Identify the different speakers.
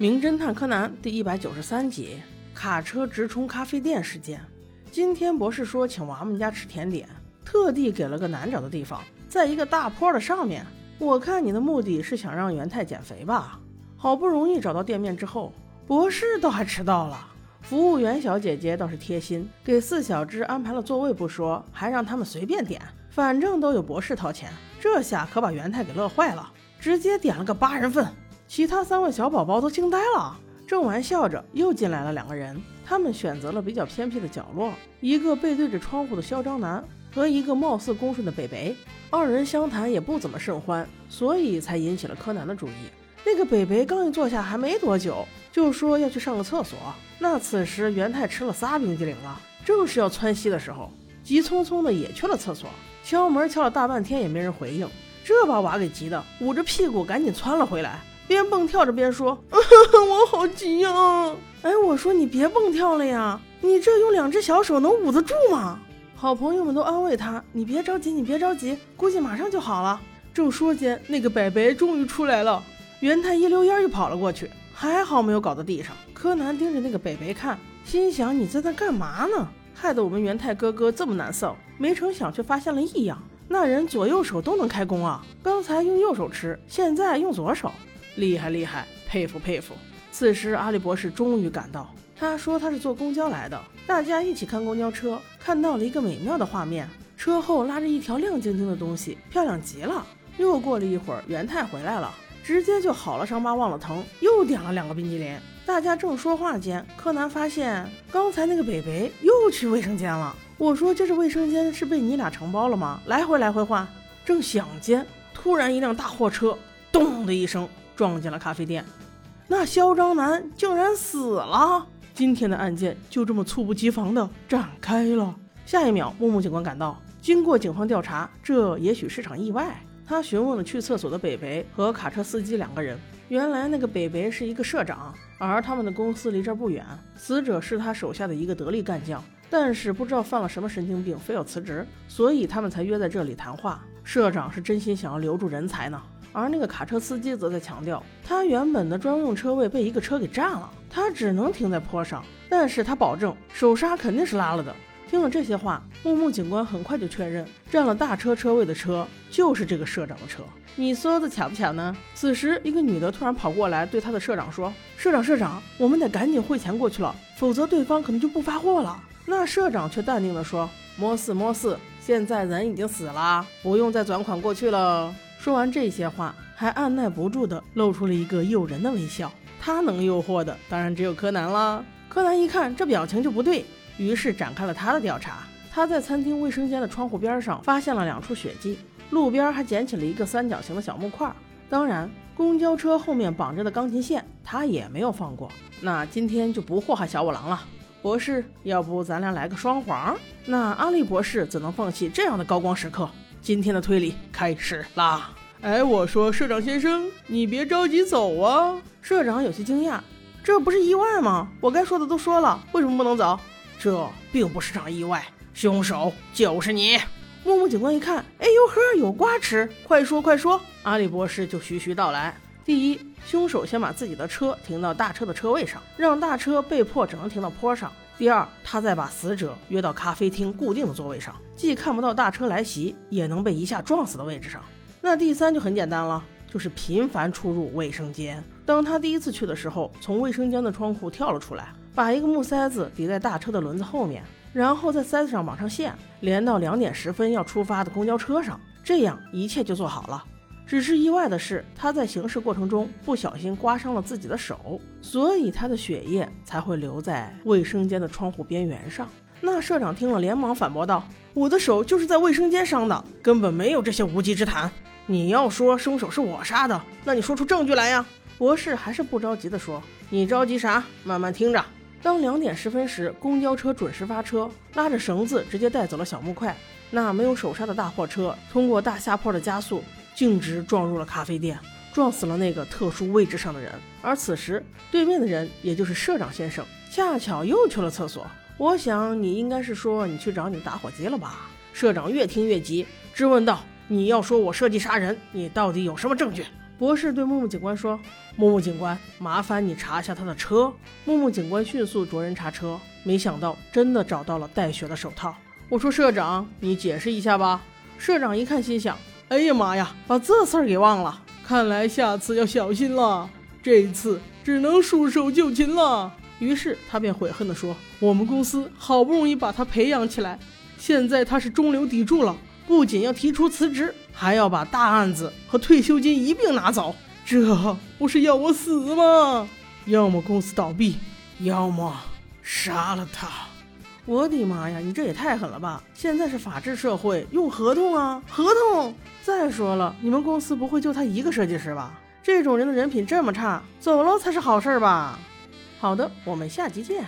Speaker 1: 名侦探柯南第一百九十三集：卡车直冲咖啡店事件。今天博士说请娃们家吃甜点，特地给了个难找的地方，在一个大坡的上面。我看你的目的是想让元太减肥吧？好不容易找到店面之后，博士倒还迟到了。服务员小姐姐倒是贴心，给四小只安排了座位不说，还让他们随便点，反正都有博士掏钱。这下可把元太给乐坏了，直接点了个八人份。其他三位小宝宝都惊呆了，正玩笑着，又进来了两个人。他们选择了比较偏僻的角落，一个背对着窗户的嚣张男和一个貌似恭顺的北北。二人相谈也不怎么甚欢，所以才引起了柯南的注意。那个北北刚一坐下，还没多久，就说要去上个厕所。那此时元太吃了仨冰激凌了，正是要窜稀的时候，急匆匆的也去了厕所。敲门敲了大半天也没人回应，这把娃给急的，捂着屁股赶紧窜了回来。边蹦跳着边说：“ 我好急呀！哎，我说你别蹦跳了呀，你这用两只小手能捂得住吗？”好朋友们都安慰他：“你别着急，你别着急，估计马上就好了。”正说间，那个北北终于出来了。元太一溜烟就跑了过去，还好没有搞到地上。柯南盯着那个北北看，心想：“你在那干嘛呢？害得我们元太哥哥这么难受。”没成想却发现了异样，那人左右手都能开弓啊！刚才用右手吃，现在用左手。厉害厉害，佩服佩服！此时阿笠博士终于赶到，他说他是坐公交来的。大家一起看公交车，看到了一个美妙的画面，车后拉着一条亮晶晶的东西，漂亮极了。又过了一会儿，元太回来了，直接就好了伤疤忘了疼，又点了两个冰激凌。大家正说话间，柯南发现刚才那个北北又去卫生间了。我说这是卫生间是被你俩承包了吗？来回来回换。正想间，突然一辆大货车咚的一声。撞进了咖啡店，那嚣张男竟然死了。今天的案件就这么猝不及防的展开了。下一秒，木木警官赶到，经过警方调查，这也许是场意外。他询问了去厕所的北北和卡车司机两个人。原来那个北北是一个社长，而他们的公司离这儿不远。死者是他手下的一个得力干将，但是不知道犯了什么神经病，非要辞职，所以他们才约在这里谈话。社长是真心想要留住人才呢。而那个卡车司机则在强调，他原本的专用车位被一个车给占了，他只能停在坡上。但是他保证手刹肯定是拉了的。听了这些话，木木警官很快就确认，占了大车车位的车就是这个社长的车。你说的巧不巧呢？此时，一个女的突然跑过来，对他的社长说：“社长，社长，我们得赶紧汇钱过去了，否则对方可能就不发货了。”那社长却淡定地说：“没事没事，现在人已经死了，不用再转款过去了。”说完这些话，还按耐不住的露出了一个诱人的微笑。他能诱惑的，当然只有柯南了。柯南一看这表情就不对，于是展开了他的调查。他在餐厅卫生间的窗户边上发现了两处血迹，路边还捡起了一个三角形的小木块。当然，公交车后面绑着的钢琴线，他也没有放过。那今天就不祸害小五郎了。博士，要不咱俩来个双簧？那阿笠博士怎能放弃这样的高光时刻？今天的推理开始啦！哎，我说社长先生，你别着急走啊！社长有些惊讶，这不是意外吗？我该说的都说了，为什么不能走？这并不是场意外，凶手就是你。木木警官一看，哎呦呵，有瓜吃，快说快说！阿里博士就徐徐道来。第一，凶手先把自己的车停到大车的车位上，让大车被迫只能停到坡上。第二，他再把死者约到咖啡厅固定的座位上，既看不到大车来袭，也能被一下撞死的位置上。那第三就很简单了，就是频繁出入卫生间。当他第一次去的时候，从卫生间的窗户跳了出来，把一个木塞子抵在大车的轮子后面，然后在塞子上绑上线，连到两点十分要出发的公交车上，这样一切就做好了。只是意外的是，他在行驶过程中不小心刮伤了自己的手，所以他的血液才会留在卫生间的窗户边缘上。那社长听了，连忙反驳道：“我的手就是在卫生间伤的，根本没有这些无稽之谈。你要说凶手是我杀的，那你说出证据来呀！”博士还是不着急地说：“你着急啥？慢慢听着。”当两点十分时，公交车准时发车，拉着绳子直接带走了小木块。那没有手刹的大货车通过大下坡的加速。径直撞入了咖啡店，撞死了那个特殊位置上的人。而此时，对面的人，也就是社长先生，恰巧又去了厕所。我想你应该是说你去找你打火机了吧？社长越听越急，质问道：“你要说我设计杀人，你到底有什么证据？”博士对木木警官说：“木木警官，麻烦你查一下他的车。”木木警官迅速着人查车，没想到真的找到了带血的手套。我说：“社长，你解释一下吧。”社长一看，心想：“哎呀妈呀，把这事儿给忘了。看来下次要小心了。这一次只能束手就擒了。”于是他便悔恨地说：“我们公司好不容易把他培养起来，现在他是中流砥柱了，不仅要提出辞职。”还要把大案子和退休金一并拿走，这不是要我死吗？要么公司倒闭，要么杀了他。我的妈呀，你这也太狠了吧！现在是法治社会，用合同啊，合同。再说了，你们公司不会就他一个设计师吧？这种人的人品这么差，走了才是好事吧？好的，我们下集见。